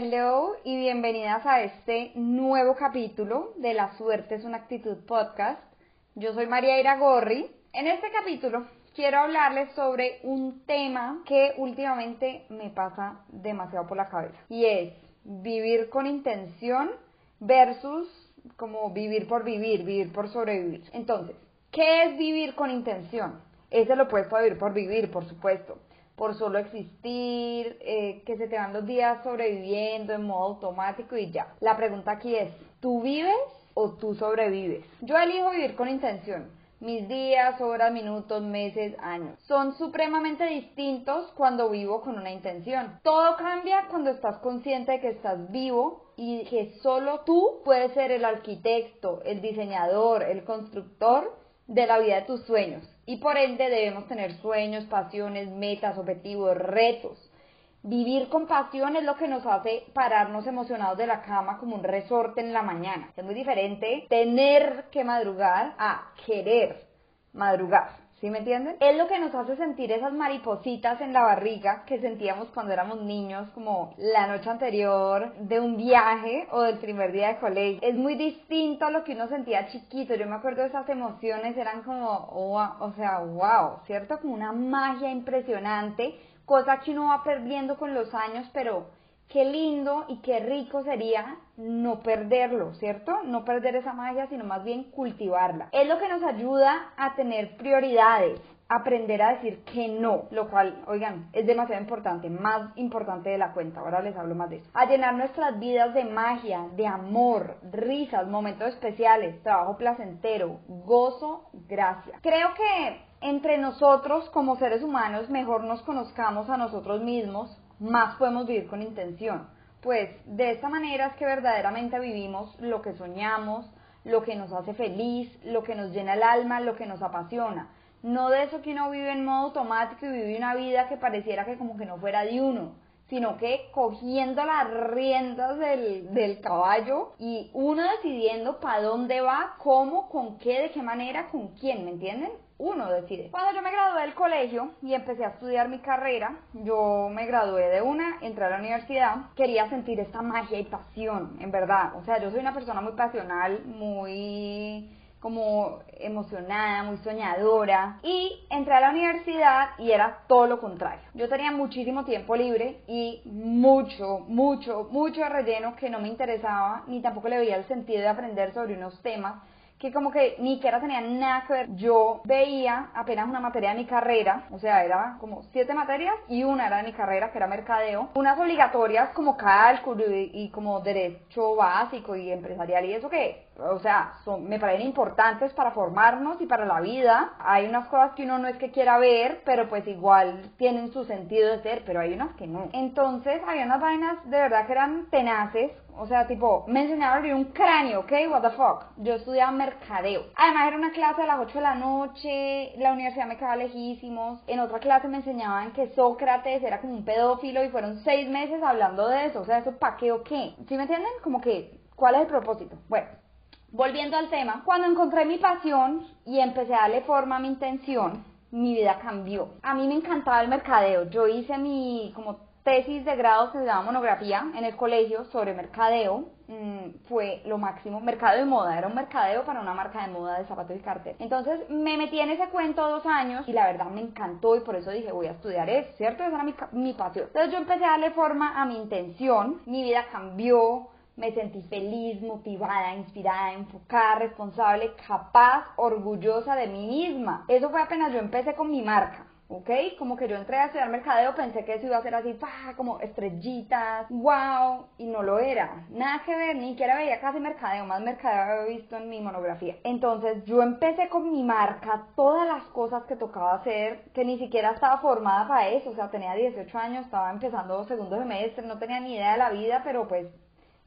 Hello y bienvenidas a este nuevo capítulo de La Suerte es una actitud podcast. Yo soy María Ira Gorri. En este capítulo quiero hablarles sobre un tema que últimamente me pasa demasiado por la cabeza y es vivir con intención versus como vivir por vivir, vivir por sobrevivir. Entonces, ¿qué es vivir con intención? Es el opuesto a vivir por vivir, por supuesto por solo existir, eh, que se te van los días sobreviviendo en modo automático y ya. La pregunta aquí es, ¿tú vives o tú sobrevives? Yo elijo vivir con intención. Mis días, horas, minutos, meses, años son supremamente distintos cuando vivo con una intención. Todo cambia cuando estás consciente de que estás vivo y que solo tú puedes ser el arquitecto, el diseñador, el constructor de la vida de tus sueños. Y por ende debemos tener sueños, pasiones, metas, objetivos, retos. Vivir con pasión es lo que nos hace pararnos emocionados de la cama como un resorte en la mañana. Es muy diferente tener que madrugar a querer madrugar. ¿Sí me entienden? Es lo que nos hace sentir esas maripositas en la barriga que sentíamos cuando éramos niños, como la noche anterior de un viaje o del primer día de colegio. Es muy distinto a lo que uno sentía chiquito. Yo me acuerdo de esas emociones, eran como, o sea, wow, ¿cierto? Como una magia impresionante, cosa que uno va perdiendo con los años, pero qué lindo y qué rico sería no perderlo, ¿cierto? No perder esa magia, sino más bien cultivarla. Es lo que nos ayuda a tener prioridades, aprender a decir que no, lo cual, oigan, es demasiado importante, más importante de la cuenta, ahora les hablo más de eso. A llenar nuestras vidas de magia, de amor, risas, momentos especiales, trabajo placentero, gozo, gracia. Creo que entre nosotros como seres humanos mejor nos conozcamos a nosotros mismos, más podemos vivir con intención. Pues de esta manera es que verdaderamente vivimos lo que soñamos, lo que nos hace feliz, lo que nos llena el alma, lo que nos apasiona. No de eso que uno vive en modo automático y vive una vida que pareciera que como que no fuera de uno, sino que cogiendo las riendas del, del caballo y uno decidiendo para dónde va, cómo, con qué, de qué manera, con quién, ¿me entienden? uno decide. Cuando yo me gradué del colegio y empecé a estudiar mi carrera, yo me gradué de una, entré a la universidad, quería sentir esta magia y pasión, en verdad. O sea, yo soy una persona muy pasional, muy como emocionada, muy soñadora y entré a la universidad y era todo lo contrario. Yo tenía muchísimo tiempo libre y mucho, mucho, mucho relleno que no me interesaba ni tampoco le veía el sentido de aprender sobre unos temas que como que ni siquiera tenía nada que ver. Yo veía apenas una materia de mi carrera, o sea, era como siete materias y una era de mi carrera, que era mercadeo. Unas obligatorias como cálculo y, como derecho básico y empresarial y eso que, o sea, son, me parecen importantes para formarnos y para la vida. Hay unas cosas que uno no es que quiera ver, pero pues igual tienen su sentido de ser, pero hay unas que no. Entonces, había unas vainas de verdad que eran tenaces, o sea, tipo, me enseñaron a abrir un cráneo, ¿ok? What the fuck. Yo estudiaba mercadeo. Además, era una clase a las 8 de la noche, la universidad me quedaba lejísimos. En otra clase me enseñaban que Sócrates era como un pedófilo y fueron seis meses hablando de eso. O sea, ¿eso para qué o qué? ¿Sí me entienden? Como que, ¿cuál es el propósito? Bueno, volviendo al tema, cuando encontré mi pasión y empecé a darle forma a mi intención, mi vida cambió. A mí me encantaba el mercadeo. Yo hice mi como tesis de grado se llama monografía en el colegio sobre mercadeo. Mm, fue lo máximo, mercado de moda, era un mercadeo para una marca de moda de zapatos y cartel. Entonces me metí en ese cuento dos años y la verdad me encantó y por eso dije voy a estudiar eso, ¿cierto? Esa era mi, mi pasión. Entonces yo empecé a darle forma a mi intención, mi vida cambió, me sentí feliz, motivada, inspirada, enfocada, responsable, capaz, orgullosa de mí misma. Eso fue apenas yo empecé con mi marca. ¿ok? Como que yo entré a estudiar mercadeo, pensé que eso iba a ser así, ¡pah! como estrellitas, wow, y no lo era, nada que ver, ni siquiera veía casi mercadeo, más mercadeo había visto en mi monografía. Entonces yo empecé con mi marca, todas las cosas que tocaba hacer, que ni siquiera estaba formada para eso, o sea, tenía 18 años, estaba empezando segundo semestre, no tenía ni idea de la vida, pero pues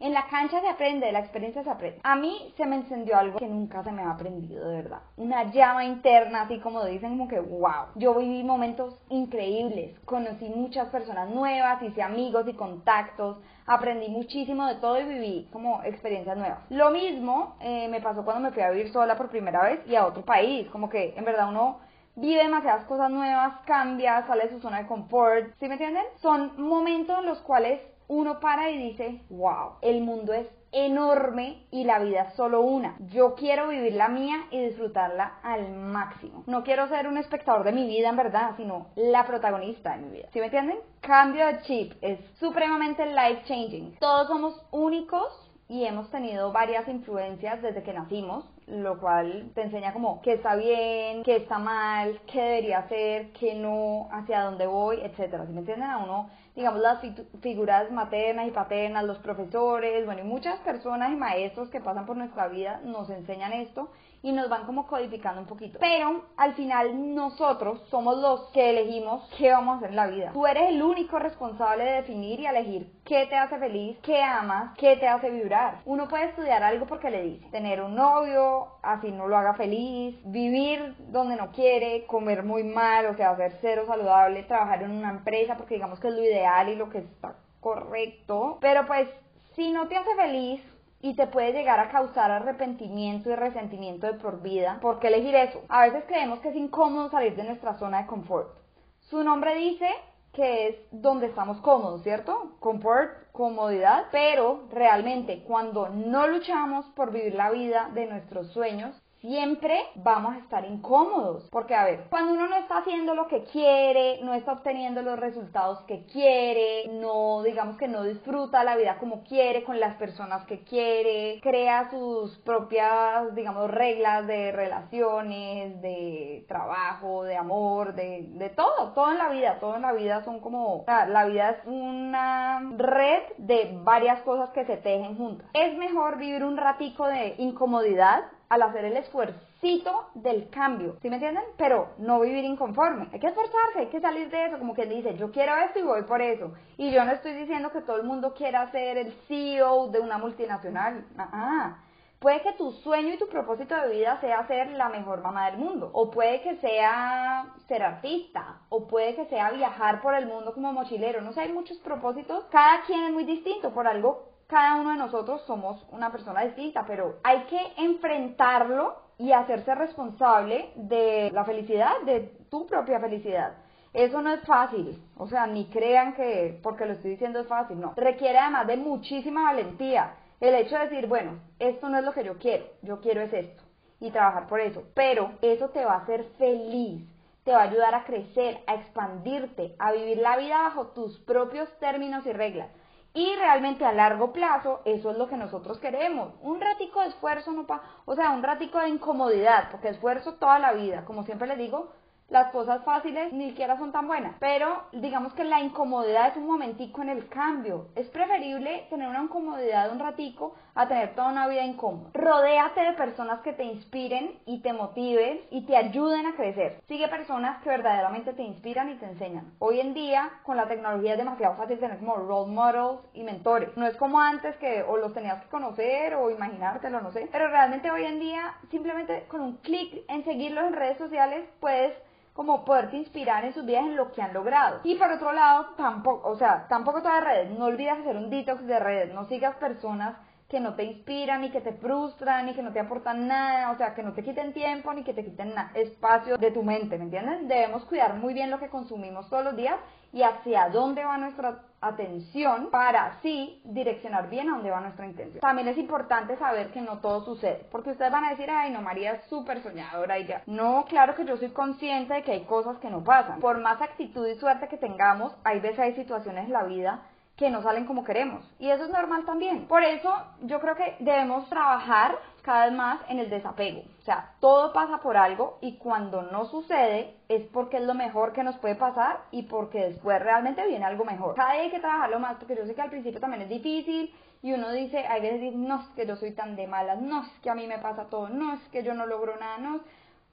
en la cancha se aprende, de la experiencia se aprende. A mí se me encendió algo que nunca se me ha aprendido, de verdad. Una llama interna, así como dicen, como que wow. Yo viví momentos increíbles, conocí muchas personas nuevas, hice amigos y contactos, aprendí muchísimo de todo y viví como experiencias nuevas. Lo mismo eh, me pasó cuando me fui a vivir sola por primera vez y a otro país, como que en verdad uno vive demasiadas cosas nuevas, cambia, sale de su zona de confort, ¿sí me entienden? Son momentos en los cuales uno para y dice, wow, el mundo es enorme y la vida es solo una. Yo quiero vivir la mía y disfrutarla al máximo. No quiero ser un espectador de mi vida en verdad, sino la protagonista de mi vida. ¿Sí me entienden? Cambio de chip es supremamente life changing. Todos somos únicos y hemos tenido varias influencias desde que nacimos, lo cual te enseña como qué está bien, qué está mal, qué debería hacer, qué no, hacia dónde voy, etcétera. ¿Sí me entienden? A uno digamos, las figuras maternas y paternas, los profesores, bueno, y muchas personas y maestros que pasan por nuestra vida nos enseñan esto y nos van como codificando un poquito. Pero al final nosotros somos los que elegimos qué vamos a hacer en la vida. Tú eres el único responsable de definir y elegir qué te hace feliz, qué amas, qué te hace vibrar. Uno puede estudiar algo porque le dice, tener un novio, así no lo haga feliz, vivir donde no quiere, comer muy mal, o sea, hacer cero saludable, trabajar en una empresa porque digamos que es lo ideal y lo que está correcto. Pero pues si no te hace feliz, y te puede llegar a causar arrepentimiento y resentimiento de por vida. ¿Por qué elegir eso? A veces creemos que es incómodo salir de nuestra zona de confort. Su nombre dice que es donde estamos cómodos, ¿cierto? Comfort, comodidad, pero realmente cuando no luchamos por vivir la vida de nuestros sueños, siempre vamos a estar incómodos. Porque, a ver, cuando uno no está haciendo lo que quiere, no está obteniendo los resultados que quiere, no, digamos que no disfruta la vida como quiere, con las personas que quiere, crea sus propias, digamos, reglas de relaciones, de trabajo, de amor, de, de todo, todo en la vida, todo en la vida son como, la vida es una red de varias cosas que se tejen juntas. Es mejor vivir un ratico de incomodidad al hacer el esfuercito del cambio, ¿sí me entienden? Pero no vivir inconforme, hay que esforzarse, hay que salir de eso, como que dice, yo quiero esto y voy por eso. Y yo no estoy diciendo que todo el mundo quiera ser el CEO de una multinacional, ah, Puede que tu sueño y tu propósito de vida sea ser la mejor mamá del mundo, o puede que sea ser artista, o puede que sea viajar por el mundo como mochilero, no sé, hay muchos propósitos, cada quien es muy distinto, por algo cada uno de nosotros somos una persona distinta, pero hay que enfrentarlo y hacerse responsable de la felicidad, de tu propia felicidad. Eso no es fácil, o sea, ni crean que porque lo estoy diciendo es fácil, no. Requiere además de muchísima valentía el hecho de decir, bueno, esto no es lo que yo quiero, yo quiero es esto y trabajar por eso, pero eso te va a hacer feliz, te va a ayudar a crecer, a expandirte, a vivir la vida bajo tus propios términos y reglas. Y realmente a largo plazo, eso es lo que nosotros queremos. Un ratico de esfuerzo, no pa o sea, un ratico de incomodidad, porque esfuerzo toda la vida. Como siempre les digo, las cosas fáciles ni siquiera son tan buenas. Pero digamos que la incomodidad es un momentico en el cambio. Es preferible tener una incomodidad de un ratico a tener toda una vida incómoda. Rodéate de personas que te inspiren y te motiven y te ayuden a crecer. Sigue personas que verdaderamente te inspiran y te enseñan. Hoy en día, con la tecnología es demasiado fácil tener como role models y mentores. No es como antes que o los tenías que conocer o imaginártelo, no sé. Pero realmente hoy en día, simplemente con un clic en seguirlos en redes sociales, puedes como poderte inspirar en sus vidas en lo que han logrado. Y por otro lado, tampoco, o sea, tampoco todas redes, no olvides hacer un detox de redes, no sigas personas que no te inspiran, ni que te frustran, ni que no te aportan nada, o sea, que no te quiten tiempo, ni que te quiten espacio de tu mente, ¿me entiendes? Debemos cuidar muy bien lo que consumimos todos los días y hacia dónde va nuestra atención para así direccionar bien a dónde va nuestra intención. También es importante saber que no todo sucede, porque ustedes van a decir, ay, no, María es súper soñadora y ya. No, claro que yo soy consciente de que hay cosas que no pasan. Por más actitud y suerte que tengamos, hay veces hay situaciones en la vida que no salen como queremos. Y eso es normal también. Por eso yo creo que debemos trabajar cada vez más en el desapego. O sea, todo pasa por algo y cuando no sucede es porque es lo mejor que nos puede pasar y porque después realmente viene algo mejor. Cada día hay que trabajarlo más porque yo sé que al principio también es difícil y uno dice, hay veces, no es que yo soy tan de malas, no es que a mí me pasa todo, no es que yo no logro nada, no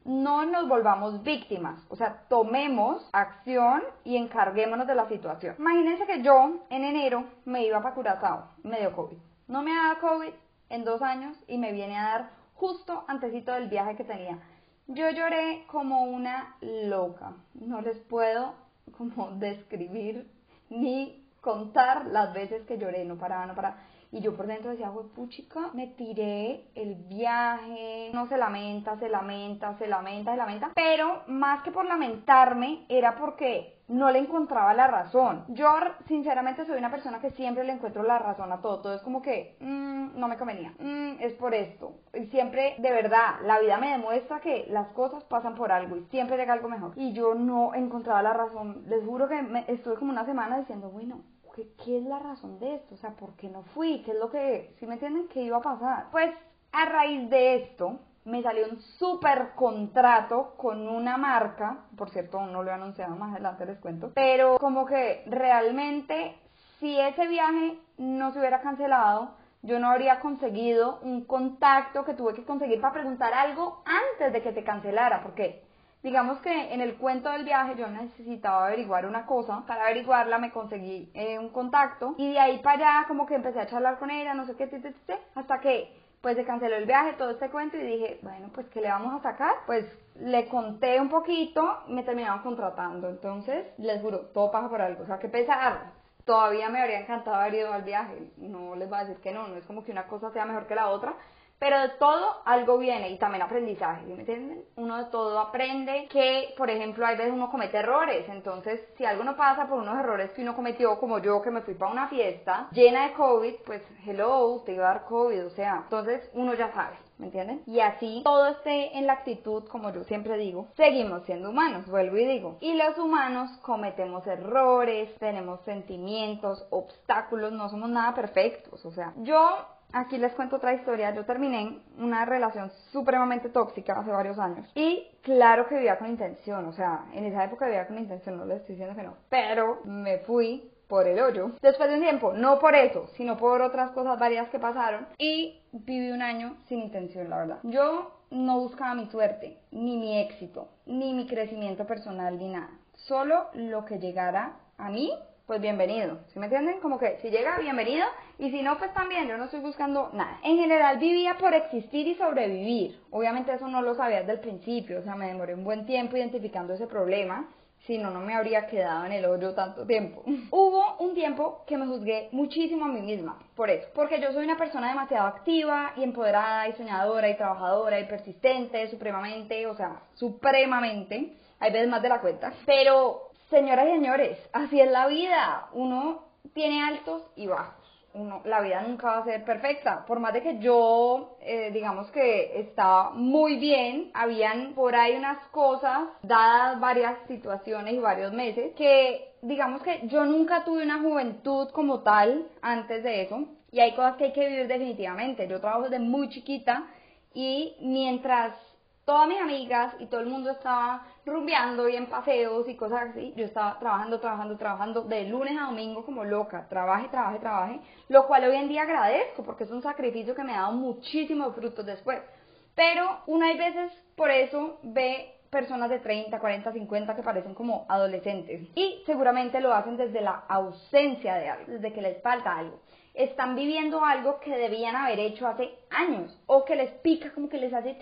no nos volvamos víctimas, o sea, tomemos acción y encarguémonos de la situación. Imagínense que yo en enero me iba para Curazao, me dio COVID. No me daba COVID en dos años y me viene a dar justo antesito del viaje que tenía. Yo lloré como una loca, no les puedo como describir ni contar las veces que lloré, no paraba, no paraba. Y yo por dentro decía, güey, puchica, me tiré el viaje, no se lamenta, se lamenta, se lamenta, se lamenta. Pero más que por lamentarme, era porque no le encontraba la razón. Yo, sinceramente, soy una persona que siempre le encuentro la razón a todo. Todo es como que, mmm, no me convenía, mmm, es por esto. Y siempre, de verdad, la vida me demuestra que las cosas pasan por algo y siempre llega algo mejor. Y yo no encontraba la razón. Les juro que me, estuve como una semana diciendo, bueno, ¿qué, ¿qué es la razón de esto? O sea, ¿por qué no fui? ¿Qué es lo que, si me entienden, qué iba a pasar? Pues a raíz de esto, me salió un super contrato con una marca, por cierto, no lo he anunciado, más adelante les cuento, pero como que realmente si ese viaje no se hubiera cancelado, yo no habría conseguido un contacto que tuve que conseguir para preguntar algo antes de que se cancelara, porque digamos que en el cuento del viaje yo necesitaba averiguar una cosa, para averiguarla me conseguí eh, un contacto y de ahí para allá como que empecé a charlar con ella, no sé qué, hasta que pues se canceló el viaje, todo este cuento y dije, bueno, pues ¿qué le vamos a sacar? Pues le conté un poquito, me terminaron contratando, entonces les juro, todo pasa por algo, o sea, que pesar, todavía me habría encantado haber ido al viaje, no les voy a decir que no, no es como que una cosa sea mejor que la otra, pero de todo algo viene y también aprendizaje, ¿me entienden? Uno de todo aprende que, por ejemplo, hay veces uno comete errores, entonces si algo no pasa por unos errores que uno cometió, como yo que me fui para una fiesta llena de COVID, pues hello, te iba a dar COVID, o sea, entonces uno ya sabe. ¿Me entienden? Y así todo esté en la actitud, como yo siempre digo, seguimos siendo humanos, vuelvo y digo. Y los humanos cometemos errores, tenemos sentimientos, obstáculos, no somos nada perfectos. O sea, yo Aquí les cuento otra historia. Yo terminé una relación supremamente tóxica hace varios años. Y claro que vivía con intención. O sea, en esa época vivía con intención, no les estoy diciendo que no. Pero me fui por el hoyo. Después de un tiempo, no por eso, sino por otras cosas varias que pasaron. Y viví un año sin intención, la verdad. Yo no buscaba mi suerte, ni mi éxito, ni mi crecimiento personal, ni nada. Solo lo que llegara a mí pues bienvenido. ¿Sí me entienden? Como que si llega, bienvenido. Y si no, pues también, yo no estoy buscando nada. En general vivía por existir y sobrevivir. Obviamente eso no lo sabía desde el principio. O sea, me demoré un buen tiempo identificando ese problema. Si no, no me habría quedado en el hoyo tanto tiempo. Hubo un tiempo que me juzgué muchísimo a mí misma. Por eso. Porque yo soy una persona demasiado activa y empoderada y soñadora y trabajadora y persistente, supremamente, o sea, supremamente. Hay veces más de la cuenta. Pero Señoras y señores, así es la vida. Uno tiene altos y bajos. Uno, la vida nunca va a ser perfecta. Por más de que yo, eh, digamos que estaba muy bien, habían por ahí unas cosas, dadas varias situaciones y varios meses, que digamos que yo nunca tuve una juventud como tal antes de eso. Y hay cosas que hay que vivir definitivamente. Yo trabajo desde muy chiquita y mientras todas mis amigas y todo el mundo estaba rumbeando y en paseos y cosas así. Yo estaba trabajando, trabajando, trabajando de lunes a domingo como loca, trabaje, trabaje, trabaje, lo cual hoy en día agradezco porque es un sacrificio que me ha dado muchísimos frutos después. Pero una hay veces por eso ve personas de 30, 40, 50 que parecen como adolescentes y seguramente lo hacen desde la ausencia de algo, desde que les falta algo. Están viviendo algo que debían haber hecho hace años o que les pica como que les hace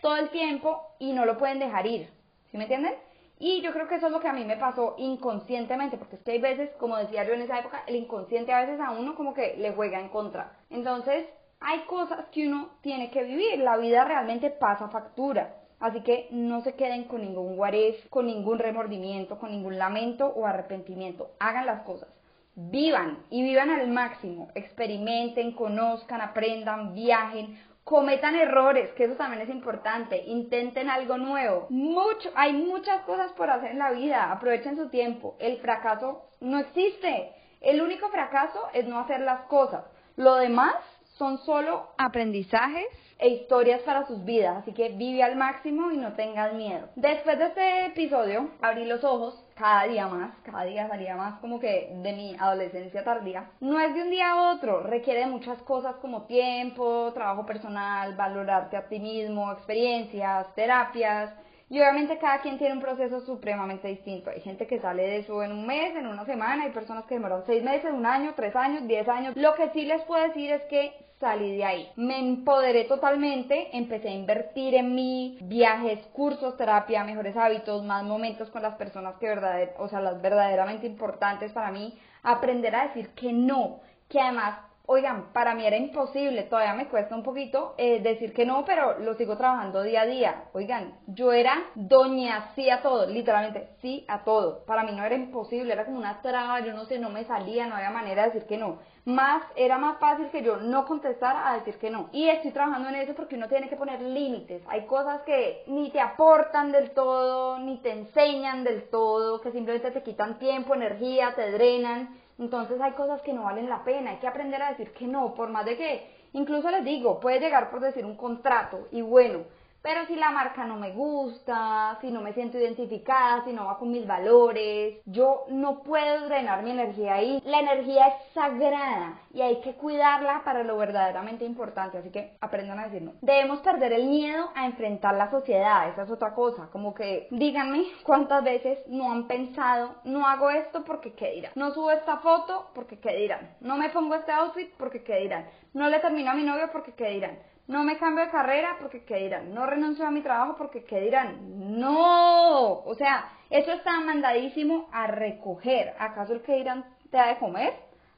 todo el tiempo y no lo pueden dejar ir. ¿Sí me entienden? Y yo creo que eso es lo que a mí me pasó inconscientemente, porque es que hay veces, como decía yo en esa época, el inconsciente a veces a uno como que le juega en contra. Entonces, hay cosas que uno tiene que vivir, la vida realmente pasa factura. Así que no se queden con ningún guarez, con ningún remordimiento, con ningún lamento o arrepentimiento. Hagan las cosas. Vivan y vivan al máximo. Experimenten, conozcan, aprendan, viajen, cometan errores, que eso también es importante, intenten algo nuevo. Mucho, hay muchas cosas por hacer en la vida, aprovechen su tiempo. El fracaso no existe. El único fracaso es no hacer las cosas. Lo demás son solo aprendizajes e historias para sus vidas, así que vive al máximo y no tengas miedo. Después de este episodio, abrí los ojos cada día más, cada día salía más como que de mi adolescencia tardía. No es de un día a otro, requiere muchas cosas como tiempo, trabajo personal, valorarte a ti mismo, experiencias, terapias. Y obviamente cada quien tiene un proceso supremamente distinto. Hay gente que sale de eso en un mes, en una semana, hay personas que demoran seis meses, un año, tres años, diez años. Lo que sí les puedo decir es que salí de ahí. Me empoderé totalmente, empecé a invertir en mí, viajes, cursos, terapia, mejores hábitos, más momentos con las personas que verdaderamente, o sea, las verdaderamente importantes para mí, aprender a decir que no, que además Oigan, para mí era imposible, todavía me cuesta un poquito eh, decir que no, pero lo sigo trabajando día a día. Oigan, yo era doña sí a todo, literalmente sí a todo. Para mí no era imposible, era como una traba, yo no sé, no me salía, no había manera de decir que no. Más, era más fácil que yo no contestara a decir que no. Y estoy trabajando en eso porque uno tiene que poner límites. Hay cosas que ni te aportan del todo, ni te enseñan del todo, que simplemente te quitan tiempo, energía, te drenan entonces hay cosas que no valen la pena, hay que aprender a decir que no, por más de que, incluso les digo, puede llegar por decir un contrato y bueno, pero si la marca no me gusta, si no me siento identificada, si no va con mis valores, yo no puedo drenar mi energía ahí. La energía es sagrada y hay que cuidarla para lo verdaderamente importante, así que aprendan a decir no. Debemos perder el miedo a enfrentar la sociedad, esa es otra cosa, como que díganme cuántas veces no han pensado, no hago esto porque qué dirán, no subo esta foto porque qué dirán, no me pongo este outfit porque qué dirán, no le termino a mi novio porque qué dirán no me cambio de carrera porque qué dirán, no renuncio a mi trabajo porque qué dirán, no, o sea, eso está mandadísimo a recoger, ¿acaso el que dirán te ha de comer?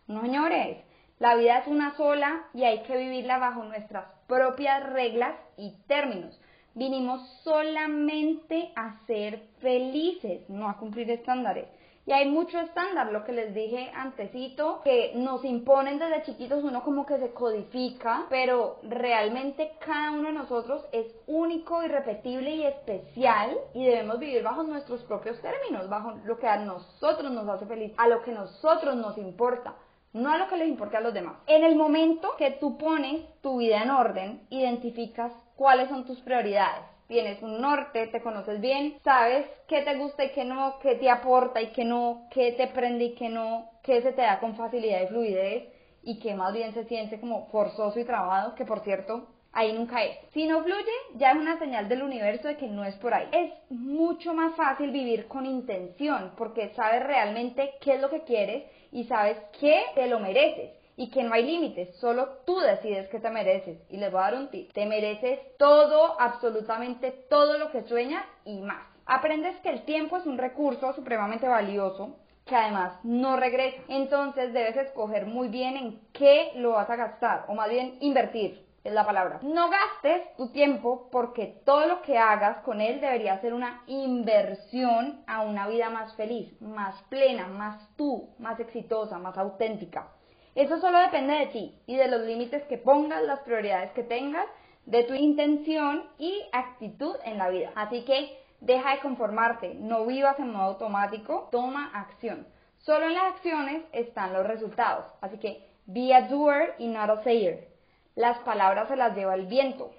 No, señores, la vida es una sola y hay que vivirla bajo nuestras propias reglas y términos. Vinimos solamente a ser felices, no a cumplir estándares. Y hay mucho estándar, lo que les dije antecito, que nos imponen desde chiquitos, uno como que se codifica, pero realmente cada uno de nosotros es único, irrepetible y especial y debemos vivir bajo nuestros propios términos, bajo lo que a nosotros nos hace feliz, a lo que a nosotros nos importa no a lo que les importe a los demás. En el momento que tú pones tu vida en orden, identificas cuáles son tus prioridades tienes un norte, te conoces bien, sabes qué te gusta y qué no, qué te aporta y qué no, qué te prende y qué no, qué se te da con facilidad y fluidez y qué más bien se siente como forzoso y trabado, que por cierto, ahí nunca es. Si no fluye, ya es una señal del universo de que no es por ahí. Es mucho más fácil vivir con intención porque sabes realmente qué es lo que quieres y sabes que te lo mereces y que no hay límites, solo tú decides que te mereces. Y les voy a dar un tip, te mereces todo, absolutamente todo lo que sueñas y más. Aprendes que el tiempo es un recurso supremamente valioso que además no regresa. Entonces debes escoger muy bien en qué lo vas a gastar, o más bien invertir, es la palabra. No gastes tu tiempo porque todo lo que hagas con él debería ser una inversión a una vida más feliz, más plena, más tú, más exitosa, más auténtica. Eso solo depende de ti y de los límites que pongas, las prioridades que tengas, de tu intención y actitud en la vida. Así que deja de conformarte, no vivas en modo automático, toma acción. Solo en las acciones están los resultados. Así que be a doer y not a sayer. Las palabras se las lleva el viento.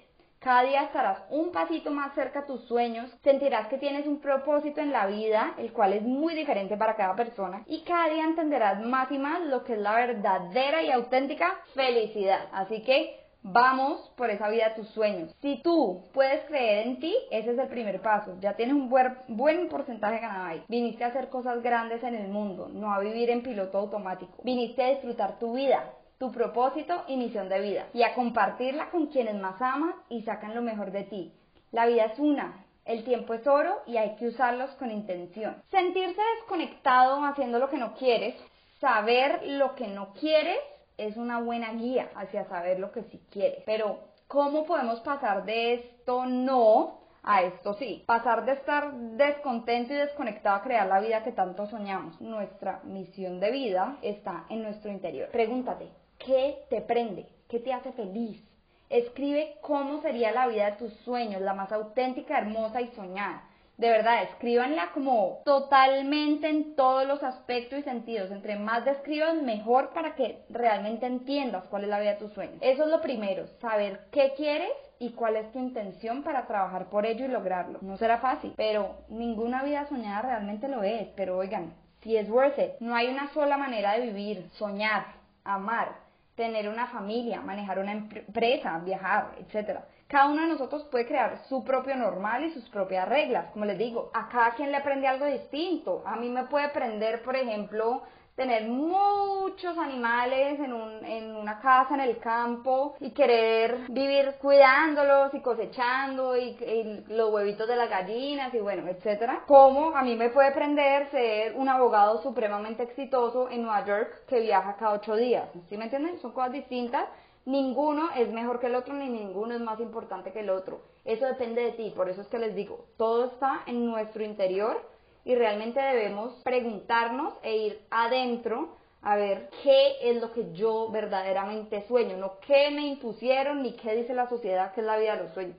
Cada día estarás un pasito más cerca a tus sueños, sentirás que tienes un propósito en la vida, el cual es muy diferente para cada persona, y cada día entenderás más y más lo que es la verdadera y auténtica felicidad. Así que Vamos por esa vida de tus sueños. Si tú puedes creer en ti, ese es el primer paso. Ya tienes un buen, buen porcentaje ganado ahí. Viniste a hacer cosas grandes en el mundo, no a vivir en piloto automático. Viniste a disfrutar tu vida, tu propósito y misión de vida y a compartirla con quienes más amas y sacan lo mejor de ti. La vida es una, el tiempo es oro y hay que usarlos con intención. Sentirse desconectado haciendo lo que no quieres, saber lo que no quieres es una buena guía hacia saber lo que sí quieres. Pero, ¿cómo podemos pasar de esto no a esto sí? Pasar de estar descontento y desconectado a crear la vida que tanto soñamos. Nuestra misión de vida está en nuestro interior. Pregúntate, ¿Qué te prende? ¿Qué te hace feliz? Escribe cómo sería la vida de tus sueños, la más auténtica, hermosa y soñada. De verdad, escríbanla como totalmente en todos los aspectos y sentidos. Entre más describan, mejor para que realmente entiendas cuál es la vida de tus sueños. Eso es lo primero, saber qué quieres y cuál es tu intención para trabajar por ello y lograrlo. No será fácil, pero ninguna vida soñada realmente lo es. Pero oigan, si es worth it, no hay una sola manera de vivir, soñar, amar tener una familia, manejar una empresa, viajar, etc. Cada uno de nosotros puede crear su propio normal y sus propias reglas. Como les digo, a cada quien le aprende algo distinto. A mí me puede aprender, por ejemplo, tener muchos animales en, un, en una casa en el campo y querer vivir cuidándolos y cosechando y, y, los huevitos de las gallinas y bueno, etcétera. Como a mí me puede prender ser un abogado supremamente exitoso en Nueva York que viaja cada ocho días. ¿Sí me entienden? Son cosas distintas. Ninguno es mejor que el otro ni ninguno es más importante que el otro. Eso depende de ti. Por eso es que les digo, todo está en nuestro interior y realmente debemos preguntarnos e ir adentro a ver qué es lo que yo verdaderamente sueño, no qué me impusieron ni qué dice la sociedad que es la vida de los sueños.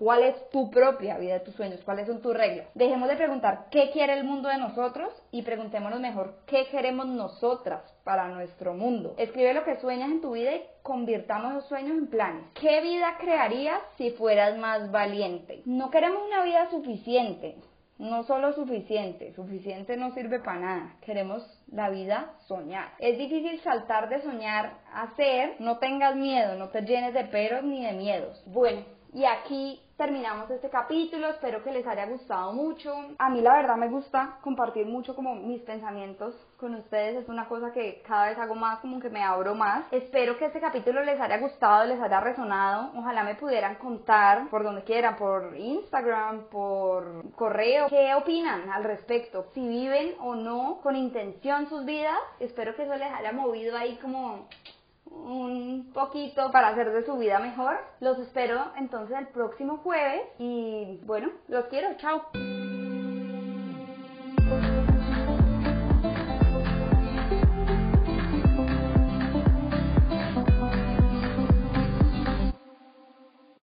¿Cuál es tu propia vida de tus sueños? ¿Cuáles son tus reglas? Dejemos de preguntar qué quiere el mundo de nosotros y preguntémonos mejor qué queremos nosotras para nuestro mundo. Escribe lo que sueñas en tu vida y convirtamos los sueños en planes. ¿Qué vida crearías si fueras más valiente? No queremos una vida suficiente, no solo suficiente, suficiente no sirve para nada. Queremos la vida soñar. Es difícil saltar de soñar a ser, no tengas miedo, no te llenes de peros ni de miedos. Bueno, y aquí terminamos este capítulo, espero que les haya gustado mucho. A mí la verdad me gusta compartir mucho como mis pensamientos con ustedes, es una cosa que cada vez hago más, como que me abro más. Espero que este capítulo les haya gustado, les haya resonado, ojalá me pudieran contar por donde quieran, por Instagram, por correo, qué opinan al respecto, si viven o no con intención sus vidas, espero que eso les haya movido ahí como un poquito para hacer de su vida mejor. Los espero entonces el próximo jueves y bueno, los quiero, chao.